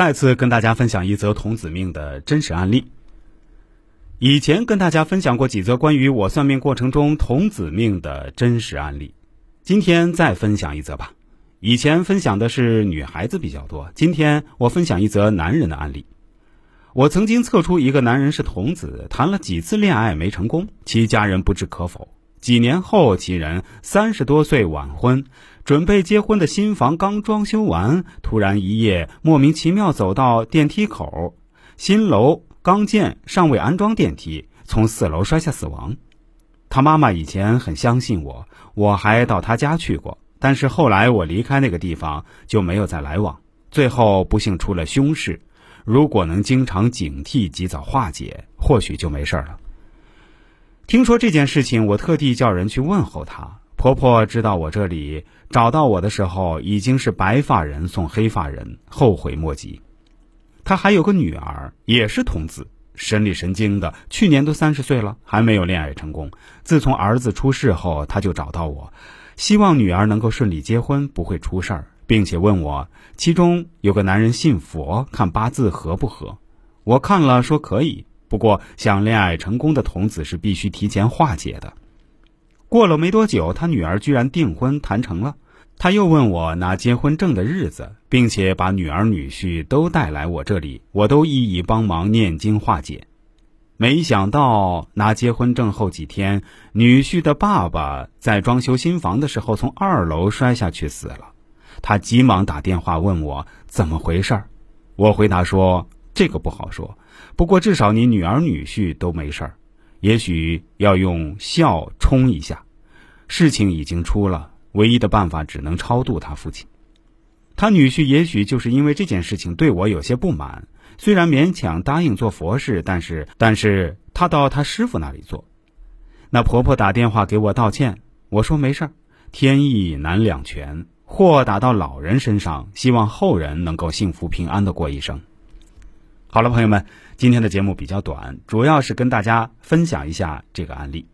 再次跟大家分享一则童子命的真实案例。以前跟大家分享过几则关于我算命过程中童子命的真实案例，今天再分享一则吧。以前分享的是女孩子比较多，今天我分享一则男人的案例。我曾经测出一个男人是童子，谈了几次恋爱没成功，其家人不置可否。几年后，其人三十多岁晚婚。准备结婚的新房刚装修完，突然一夜莫名其妙走到电梯口，新楼刚建，尚未安装电梯，从四楼摔下死亡。他妈妈以前很相信我，我还到他家去过，但是后来我离开那个地方就没有再来往。最后不幸出了凶事，如果能经常警惕，及早化解，或许就没事了。听说这件事情，我特地叫人去问候她。婆婆知道我这里找到我的时候，已经是白发人送黑发人，后悔莫及。她还有个女儿，也是童子，神里神经的，去年都三十岁了，还没有恋爱成功。自从儿子出事后，她就找到我，希望女儿能够顺利结婚，不会出事儿，并且问我其中有个男人信佛，看八字合不合。我看了说可以，不过想恋爱成功的童子是必须提前化解的。过了没多久，他女儿居然订婚谈成了。他又问我拿结婚证的日子，并且把女儿女婿都带来我这里，我都一一帮忙念经化解。没想到拿结婚证后几天，女婿的爸爸在装修新房的时候从二楼摔下去死了。他急忙打电话问我怎么回事儿，我回答说这个不好说，不过至少你女儿女婿都没事儿。也许要用孝冲一下，事情已经出了，唯一的办法只能超度他父亲。他女婿也许就是因为这件事情对我有些不满，虽然勉强答应做佛事，但是但是他到他师傅那里做。那婆婆打电话给我道歉，我说没事儿，天意难两全，祸打到老人身上，希望后人能够幸福平安的过一生。好了，朋友们，今天的节目比较短，主要是跟大家分享一下这个案例。